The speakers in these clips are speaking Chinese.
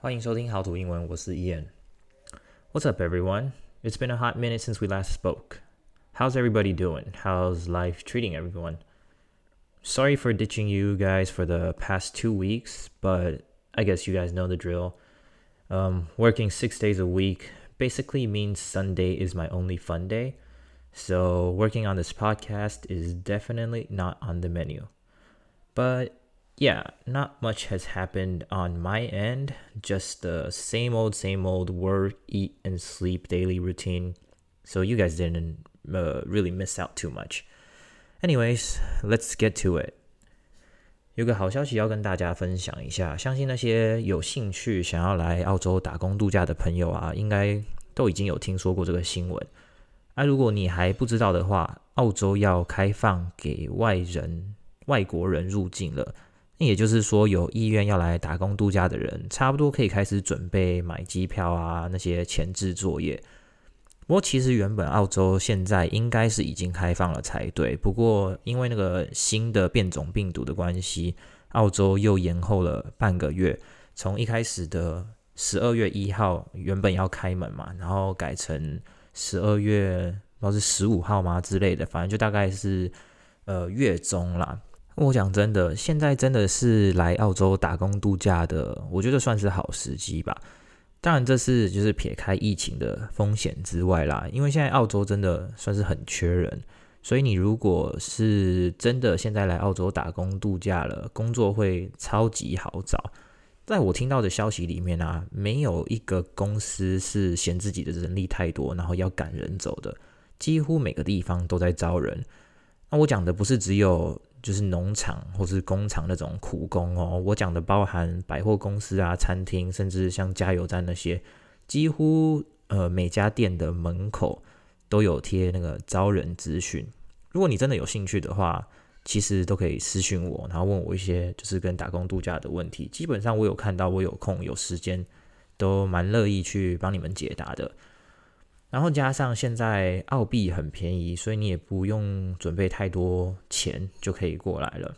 欢迎收听好土英文，我是 Ian。What's up, everyone? It's been a hot minute since we last spoke. How's everybody doing? How's life treating everyone? Sorry for ditching you guys for the past two weeks, but I guess you guys know the drill. Um, working six days a week basically means Sunday is my only fun day. So working on this podcast is definitely not on the menu. But yeah, not much has happened on my end. Just the same old, same old work, eat, and sleep daily routine. So you guys didn't uh, really miss out too much. Anyways, let's get to it. 有个好消息要跟大家分享一下，相信那些有兴趣想要来澳洲打工度假的朋友啊，应该都已经有听说过这个新闻。那、啊、如果你还不知道的话，澳洲要开放给外人。外国人入境了， 那也就是说，有意愿要来打工度假的人，差不多可以开始准备买机票啊，那些前置作业。不过，其实原本澳洲现在应该是已经开放了才对，不过因为那个新的变种病毒的关系，澳洲又延后了半个月，从一开始的十二月一号原本要开门嘛，然后改成十二月不知道是十五号吗之类的，反正就大概是呃月中啦。我讲真的，现在真的是来澳洲打工度假的，我觉得算是好时机吧。当然，这是就是撇开疫情的风险之外啦，因为现在澳洲真的算是很缺人，所以你如果是真的现在来澳洲打工度假了，工作会超级好找。在我听到的消息里面啊，没有一个公司是嫌自己的人力太多，然后要赶人走的，几乎每个地方都在招人。那我讲的不是只有。就是农场或是工厂那种苦工哦，我讲的包含百货公司啊、餐厅，甚至像加油站那些，几乎呃每家店的门口都有贴那个招人咨询。如果你真的有兴趣的话，其实都可以私讯我，然后问我一些就是跟打工度假的问题。基本上我有看到，我有空有时间，都蛮乐意去帮你们解答的。然后加上现在澳币很便宜，所以你也不用准备太多钱就可以过来了。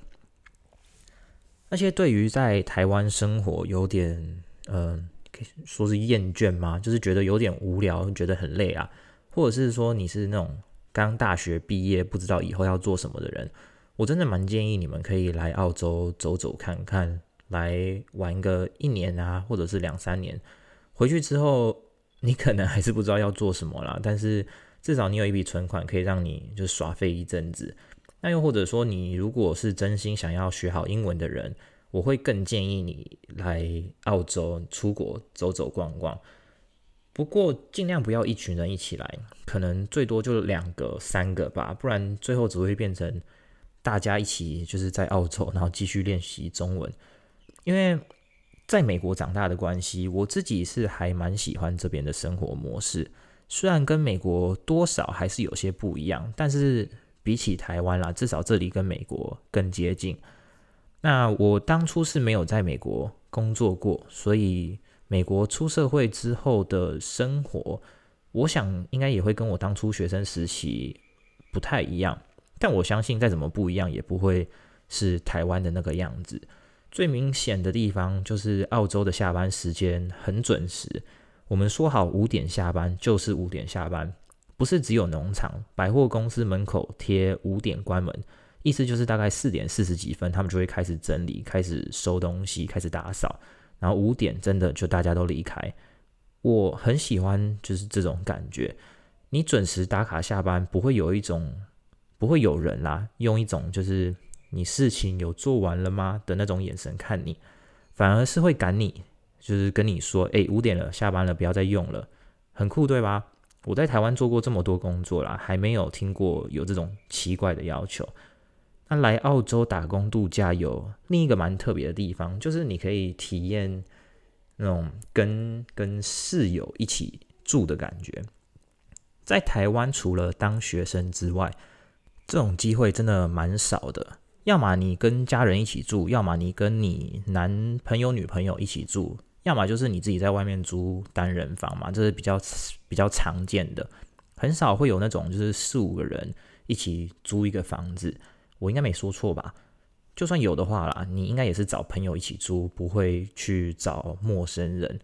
那些对于在台湾生活有点，嗯，可以说是厌倦吗？就是觉得有点无聊，觉得很累啊，或者是说你是那种刚大学毕业不知道以后要做什么的人，我真的蛮建议你们可以来澳洲走走看看，来玩个一年啊，或者是两三年，回去之后。你可能还是不知道要做什么啦，但是至少你有一笔存款可以让你就耍废一阵子。那又或者说，你如果是真心想要学好英文的人，我会更建议你来澳洲出国走走逛逛。不过尽量不要一群人一起来，可能最多就两个、三个吧，不然最后只会变成大家一起就是在澳洲，然后继续练习中文，因为。在美国长大的关系，我自己是还蛮喜欢这边的生活模式。虽然跟美国多少还是有些不一样，但是比起台湾啦，至少这里跟美国更接近。那我当初是没有在美国工作过，所以美国出社会之后的生活，我想应该也会跟我当初学生时期不太一样。但我相信再怎么不一样，也不会是台湾的那个样子。最明显的地方就是澳洲的下班时间很准时，我们说好五点下班就是五点下班，不是只有农场、百货公司门口贴五点关门，意思就是大概四点四十几分，他们就会开始整理、开始收东西、开始打扫，然后五点真的就大家都离开。我很喜欢就是这种感觉，你准时打卡下班，不会有一种不会有人啦，用一种就是。你事情有做完了吗的那种眼神看你，反而是会赶你，就是跟你说，哎，五点了，下班了，不要再用了，很酷，对吧？我在台湾做过这么多工作啦，还没有听过有这种奇怪的要求。那来澳洲打工度假有另一个蛮特别的地方，就是你可以体验那种跟跟室友一起住的感觉。在台湾除了当学生之外，这种机会真的蛮少的。要么你跟家人一起住，要么你跟你男朋友、女朋友一起住，要么就是你自己在外面租单人房嘛，这是比较比较常见的，很少会有那种就是四五个人一起租一个房子。我应该没说错吧？就算有的话啦，你应该也是找朋友一起租，不会去找陌生人。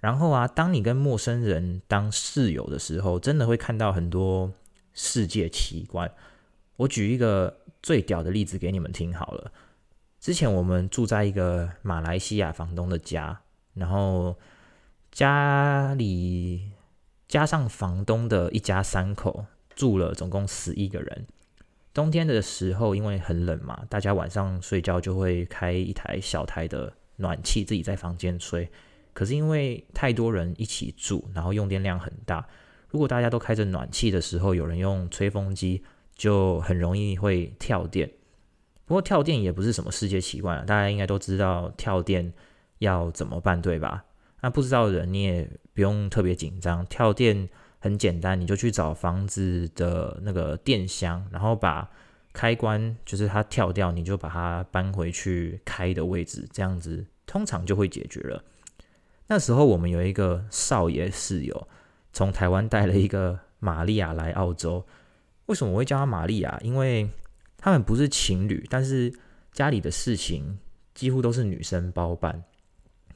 然后啊，当你跟陌生人当室友的时候，真的会看到很多世界奇观。我举一个最屌的例子给你们听好了。之前我们住在一个马来西亚房东的家，然后家里加上房东的一家三口住了总共十一个人。冬天的时候，因为很冷嘛，大家晚上睡觉就会开一台小台的暖气，自己在房间吹。可是因为太多人一起住，然后用电量很大，如果大家都开着暖气的时候，有人用吹风机，就很容易会跳电。不过跳电也不是什么世界奇观啊，大家应该都知道跳电要怎么办，对吧？那不知道的人你也不用特别紧张，跳电。很简单，你就去找房子的那个电箱，然后把开关就是它跳掉，你就把它搬回去开的位置，这样子通常就会解决了。那时候我们有一个少爷室友，从台湾带了一个玛利亚来澳洲。为什么我会叫他玛丽亚？因为他们不是情侣，但是家里的事情几乎都是女生包办，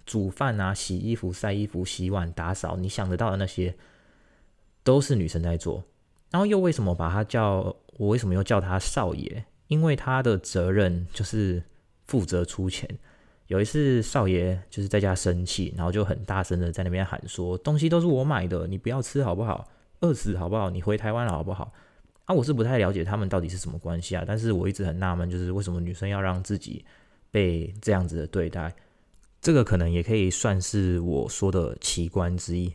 煮饭啊、洗衣服、晒衣服、洗碗、打扫，你想得到的那些。都是女生在做，然后又为什么把他叫我？为什么又叫他少爷？因为他的责任就是负责出钱。有一次少爷就是在家生气，然后就很大声的在那边喊说：“东西都是我买的，你不要吃好不好？饿死好不好？你回台湾了好不好？”啊，我是不太了解他们到底是什么关系啊，但是我一直很纳闷，就是为什么女生要让自己被这样子的对待？这个可能也可以算是我说的奇观之一。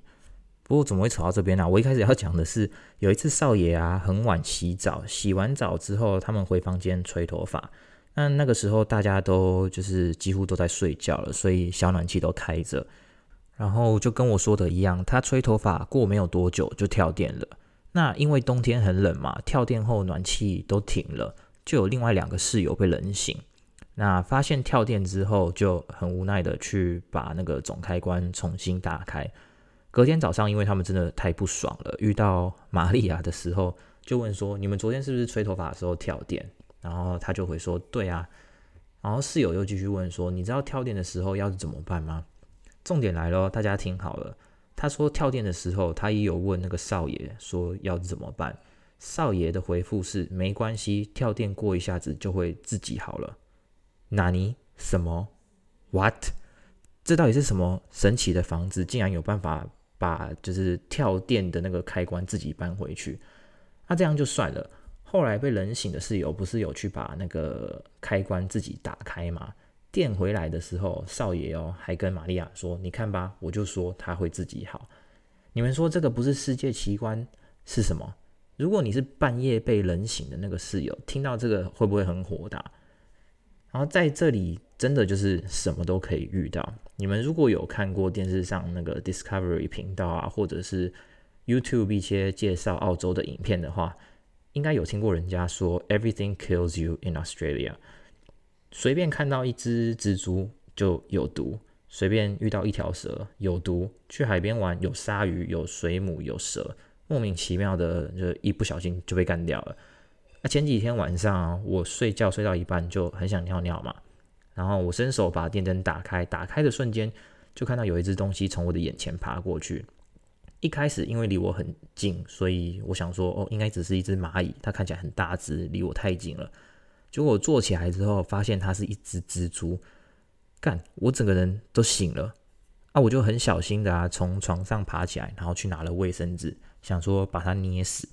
不过怎么会扯到这边呢？我一开始要讲的是，有一次少爷啊很晚洗澡，洗完澡之后，他们回房间吹头发。那那个时候大家都就是几乎都在睡觉了，所以小暖气都开着。然后就跟我说的一样，他吹头发过没有多久就跳电了。那因为冬天很冷嘛，跳电后暖气都停了，就有另外两个室友被冷醒。那发现跳电之后，就很无奈的去把那个总开关重新打开。隔天早上，因为他们真的太不爽了，遇到玛利亚的时候，就问说：“你们昨天是不是吹头发的时候跳电？”然后他就会说：“对啊。”然后室友又继续问说：“你知道跳电的时候要怎么办吗？”重点来了，大家听好了。他说跳电的时候，他也有问那个少爷说要怎么办。少爷的回复是：“没关系，跳电过一下子就会自己好了。”纳尼？什么？What？这到底是什么神奇的房子？竟然有办法？把就是跳电的那个开关自己搬回去，那、这样就算了。后来被冷醒的室友不是有去把那个开关自己打开吗？电回来的时候，少爷哦还跟玛利亚说：“你看吧，我就说他会自己好。”你们说这个不是世界奇观是什么？如果你是半夜被冷醒的那个室友，听到这个会不会很火大？然后在这里真的就是什么都可以遇到。你们如果有看过电视上那个 Discovery 频道啊，或者是 YouTube 一些介绍澳洲的影片的话，应该有听过人家说 Everything kills you in Australia。随便看到一只蜘蛛就有毒，随便遇到一条蛇有毒，去海边玩有鲨鱼、有水母、有蛇，莫名其妙的就一不小心就被干掉了。那前几天晚上，我睡觉睡到一半就很想尿尿嘛。然后我伸手把电灯打开，打开的瞬间就看到有一只东西从我的眼前爬过去。一开始因为离我很近，所以我想说，哦，应该只是一只蚂蚁，它看起来很大只，离我太近了。结果我坐起来之后，发现它是一只蜘蛛。干，我整个人都醒了。啊，我就很小心的啊，从床上爬起来，然后去拿了卫生纸，想说把它捏死。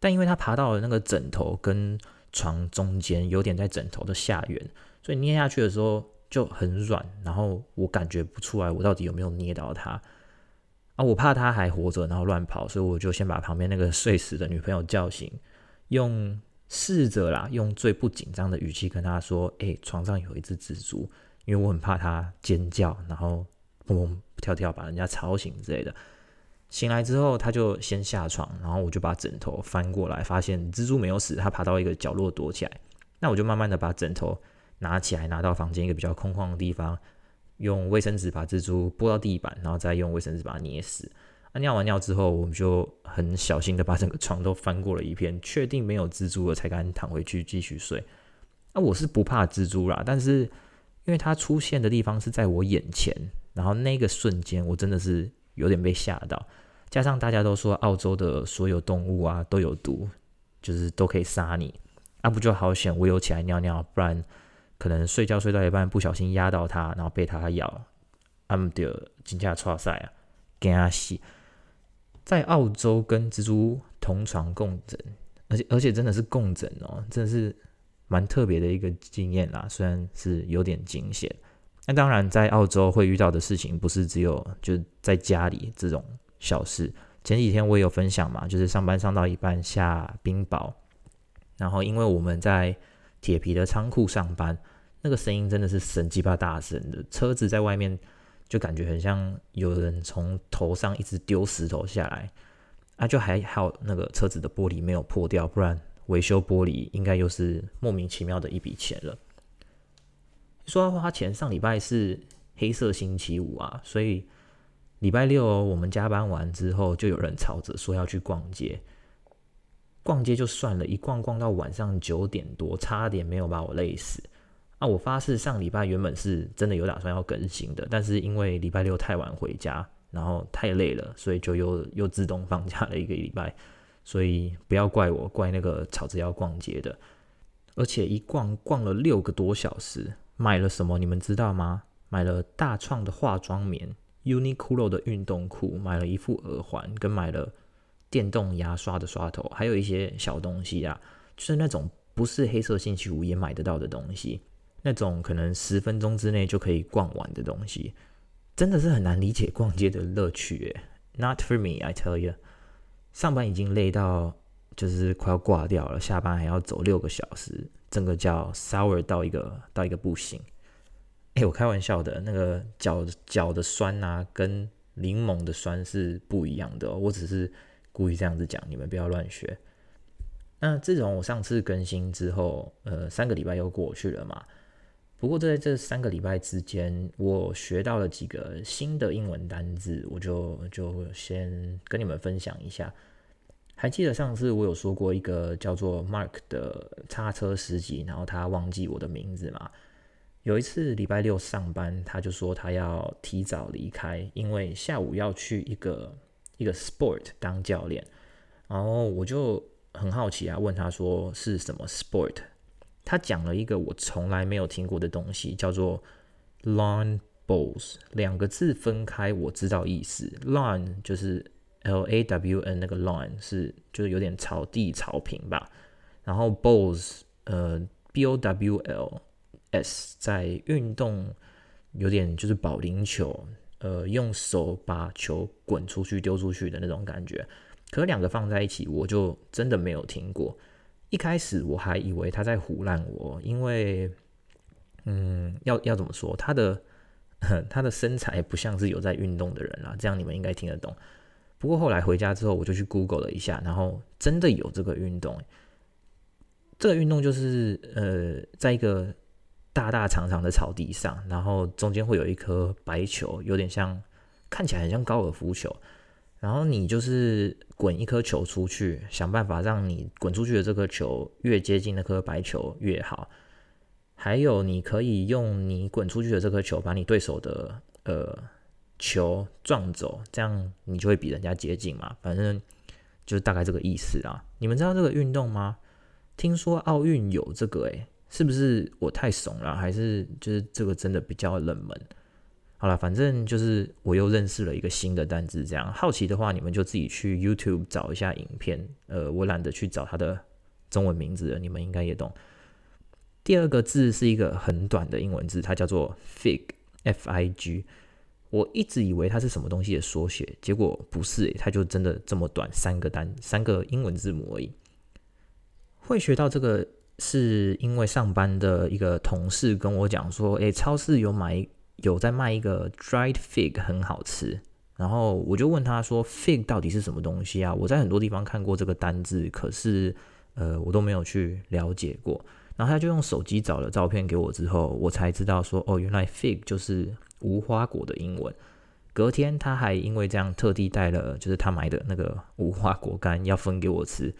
但因为它爬到了那个枕头跟床中间，有点在枕头的下缘。所以捏下去的时候就很软，然后我感觉不出来我到底有没有捏到它啊！我怕它还活着，然后乱跑，所以我就先把旁边那个睡死的女朋友叫醒，用试着啦，用最不紧张的语气跟他说：“哎、床上有一只蜘蛛。”因为我很怕它尖叫，然后蹦蹦跳跳把人家吵醒之类的。醒来之后，他就先下床，然后我就把枕头翻过来，发现蜘蛛没有死，它爬到一个角落躲起来。那我就慢慢的把枕头。拿起来，拿到房间一个比较空旷的地方，用卫生纸把蜘蛛拨到地板，然后再用卫生纸把它捏死。啊，尿完尿之后，我们就很小心的把整个床都翻过了一遍，确定没有蜘蛛了，才敢躺回去继续睡。啊，我是不怕蜘蛛啦，但是因为它出现的地方是在我眼前，然后那个瞬间我真的是有点被吓到。加上大家都说澳洲的所有动物啊都有毒，就是都可以杀你，啊不就好险我有起来尿尿，不然可能睡觉睡到一半不小心压到它，然后被它咬，啊姆掉金价错赛啊，惊死！在澳洲跟蜘蛛同床共枕，而且而且真的是共枕哦，真的是蛮特别的一个经验啦，虽然是有点惊险。那当然，在澳洲会遇到的事情不是只有就在家里这种。小事，前几天我也有分享嘛，就是上班上到一半下冰雹，然后因为我们在铁皮的仓库上班，那个声音真的是神鸡巴大声的，车子在外面就感觉很像有人从头上一直丢石头下来，啊，就还好那个车子的玻璃没有破掉，不然维修玻璃应该又是莫名其妙的一笔钱了。说要花钱，上礼拜是黑色星期五啊，所以。礼拜六我们加班完之后，就有人吵着说要去逛街。逛街就算了，一逛逛到晚上九点多，差点没有把我累死。啊，我发誓上礼拜原本是真的有打算要更新的，但是因为礼拜六太晚回家，然后太累了，所以就又又自动放假了一个礼拜。所以不要怪我，怪那个吵着要逛街的。而且一逛逛了六个多小时，买了什么你们知道吗？买了大创的化妆棉。Uniqlo 的运动裤，买了一副耳环，跟买了电动牙刷的刷头，还有一些小东西啊，就是那种不是黑色星期五也买得到的东西，那种可能十分钟之内就可以逛完的东西，真的是很难理解逛街的乐趣诶。Not for me, I tell you。上班已经累到就是快要挂掉了，下班还要走六个小时，整个叫 sour 到一个到一个不行。哎、我开玩笑的，那个脚脚的酸啊，跟柠檬的酸是不一样的。我只是故意这样子讲，你们不要乱学。那自从我上次更新之后，呃，三个礼拜又过去了嘛。不过在这三个礼拜之间，我学到了几个新的英文单字，我就就先跟你们分享一下。还记得上次我有说过一个叫做 Mark 的叉车司机，然后他忘记我的名字嘛？有一次礼拜六上班，他就说他要提早离开，因为下午要去一个一个 sport 当教练。然后我就很好奇啊，问他说是什么 sport？他讲了一个我从来没有听过的东西，叫做 lawn bowls。两个字分开，我知道意思。lawn 就是 L A W N 那个 lawn 是就是有点草地草坪吧。然后 bowls 呃 B O W L。S 在运动有点就是保龄球，呃，用手把球滚出去丢出去的那种感觉。可两个放在一起，我就真的没有听过。一开始我还以为他在唬烂我，因为，嗯，要要怎么说，他的他的身材不像是有在运动的人啦，这样你们应该听得懂。不过后来回家之后，我就去 Google 了一下，然后真的有这个运动。这个运动就是呃，在一个。大大长长的草地上，然后中间会有一颗白球，有点像，看起来很像高尔夫球。然后你就是滚一颗球出去，想办法让你滚出去的这颗球越接近那颗白球越好。还有，你可以用你滚出去的这颗球把你对手的呃球撞走，这样你就会比人家接近嘛。反正就是大概这个意思啊。你们知道这个运动吗？听说奥运有这个诶、是不是我太怂了，还是就是这个真的比较冷门？好了，反正就是我又认识了一个新的单字。这样好奇的话，你们就自己去 YouTube 找一下影片。呃，我懒得去找它的中文名字了，你们应该也懂。第二个字是一个很短的英文字，它叫做 Fig，F-I-G。我一直以为它是什么东西的缩写，结果不是，它就真的这么短，三个单，三个英文字母而已。会学到这个。是因为上班的一个同事跟我讲说，诶，超市有买有在卖一个 dried fig，很好吃。然后我就问他说，fig 到底是什么东西啊？我在很多地方看过这个单字，可是呃，我都没有去了解过。然后他就用手机找了照片给我之后，我才知道说，哦，原来 fig 就是无花果的英文。隔天他还因为这样特地带了，就是他买的那个无花果干要分给我吃。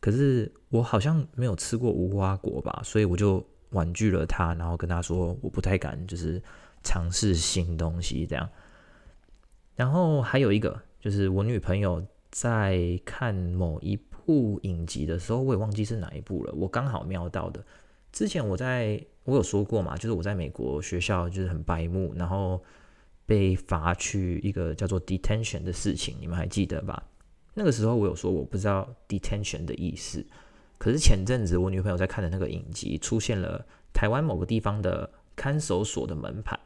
可是我好像没有吃过无花果吧，所以我就婉拒了他，然后跟他说我不太敢，就是尝试新东西这样。然后还有一个就是我女朋友在看某一部影集的时候，我也忘记是哪一部了，我刚好瞄到的。之前我在我有说过嘛，就是我在美国学校就是很白目，然后被罚去一个叫做 detention 的事情，你们还记得吧？那个时候我有说我不知道 detention 的意思。可是前阵子我女朋友在看的那个影集，出现了台湾某个地方的看守所的门牌，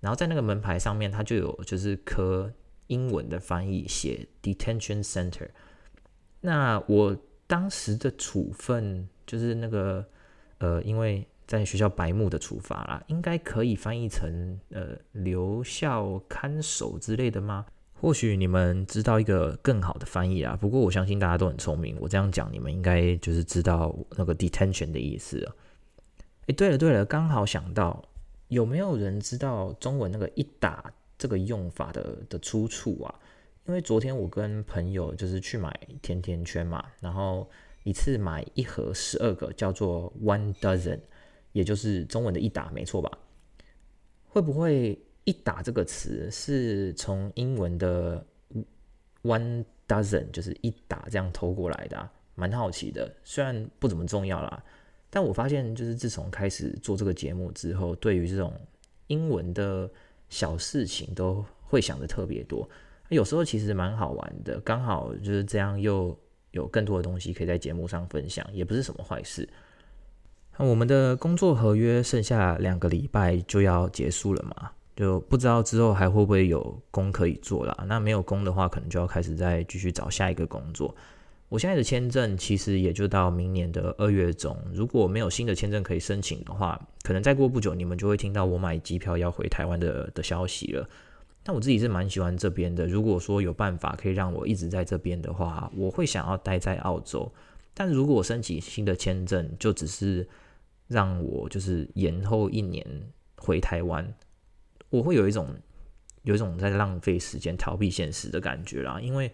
然后在那个门牌上面，它就有就是刻英文的翻译，写 detention center。那我当时的处分就是那个呃，因为在学校白目的处罚啦，应该可以翻译成呃留校看守之类的吗？或许你们知道一个更好的翻译啊，不过我相信大家都很聪明。我这样讲，你们应该就是知道那个 detention 的意思了。诶，对了对了，刚好想到，有没有人知道中文那个一打这个用法的的出处啊？因为昨天我跟朋友就是去买甜甜圈嘛，然后一次买一盒十二个，叫做 one dozen，也就是中文的一打，没错吧？会不会？一打这个词是从英文的 one dozen，就是一打这样偷过来的啊，蛮好奇的。虽然不怎么重要啦，但我发现就是自从开始做这个节目之后，对于这种英文的小事情都会想得特别多。有时候其实蛮好玩的，刚好就是这样，又有更多的东西可以在节目上分享，也不是什么坏事。我们的工作合约剩下两个礼拜就要结束了嘛。就不知道之后还会不会有工可以做啦。那没有工的话，可能就要开始再继续找下一个工作。我现在的签证其实也就到明年的二月中，如果没有新的签证可以申请的话，可能再过不久你们就会听到我买机票要回台湾的的消息了。但我自己是蛮喜欢这边的，如果说有办法可以让我一直在这边的话，我会想要待在澳洲。但如果我申请新的签证，就只是让我就是延后一年回台湾。我会有一种有一种在浪费时间、逃避现实的感觉啦，因为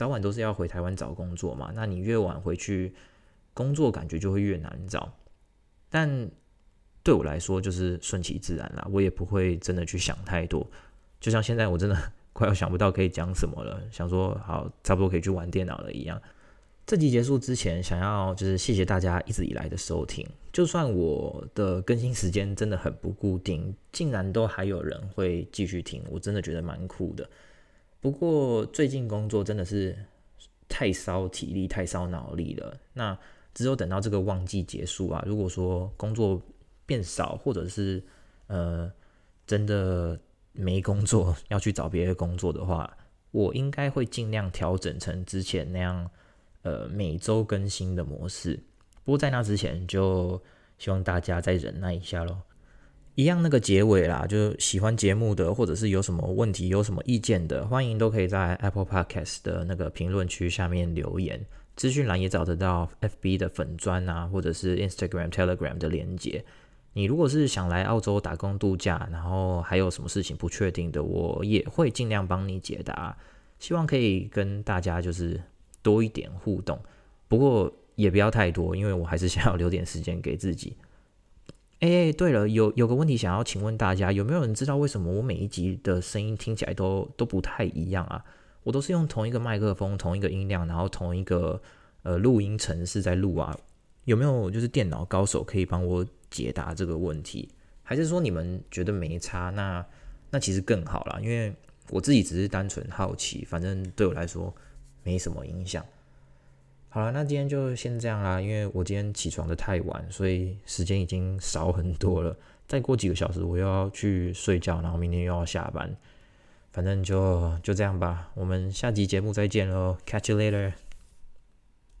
早晚都是要回台湾找工作嘛。那你越晚回去工作，感觉就会越难找。但对我来说，就是顺其自然啦，我也不会真的去想太多。就像现在，我真的快要想不到可以讲什么了，想说好，差不多可以去玩电脑了一样。这集结束之前，想要就是谢谢大家一直以来的收听。就算我的更新时间真的很不固定，竟然都还有人会继续听，我真的觉得蛮酷的。不过最近工作真的是太烧体力、太烧脑力了。那只有等到这个旺季结束啊，如果说工作变少，或者是呃真的没工作要去找别的工作的话，我应该会尽量调整成之前那样。呃，每周更新的模式。不过在那之前，就希望大家再忍耐一下喽。一样那个结尾啦，就喜欢节目的，或者是有什么问题、有什么意见的，欢迎都可以在 Apple Podcast 的那个评论区下面留言。资讯栏也找得到 FB 的粉砖啊，或者是 Instagram、Telegram 的连接。你如果是想来澳洲打工度假，然后还有什么事情不确定的，我也会尽量帮你解答。希望可以跟大家就是。多一点互动，不过也不要太多，因为我还是想要留点时间给自己。哎，对了，有有个问题想要请问大家，有没有人知道为什么我每一集的声音听起来都都不太一样啊？我都是用同一个麦克风、同一个音量，然后同一个呃录音程式在录啊。有没有就是电脑高手可以帮我解答这个问题？还是说你们觉得没差？那那其实更好啦，因为我自己只是单纯好奇，反正对我来说。没什么影响。好了，那今天就先这样啦。因为我今天起床的太晚，所以时间已经少很多了。再过几个小时，我又要去睡觉，然后明天又要下班。反正就就这样吧。我们下集节目再见喽，Catch you later。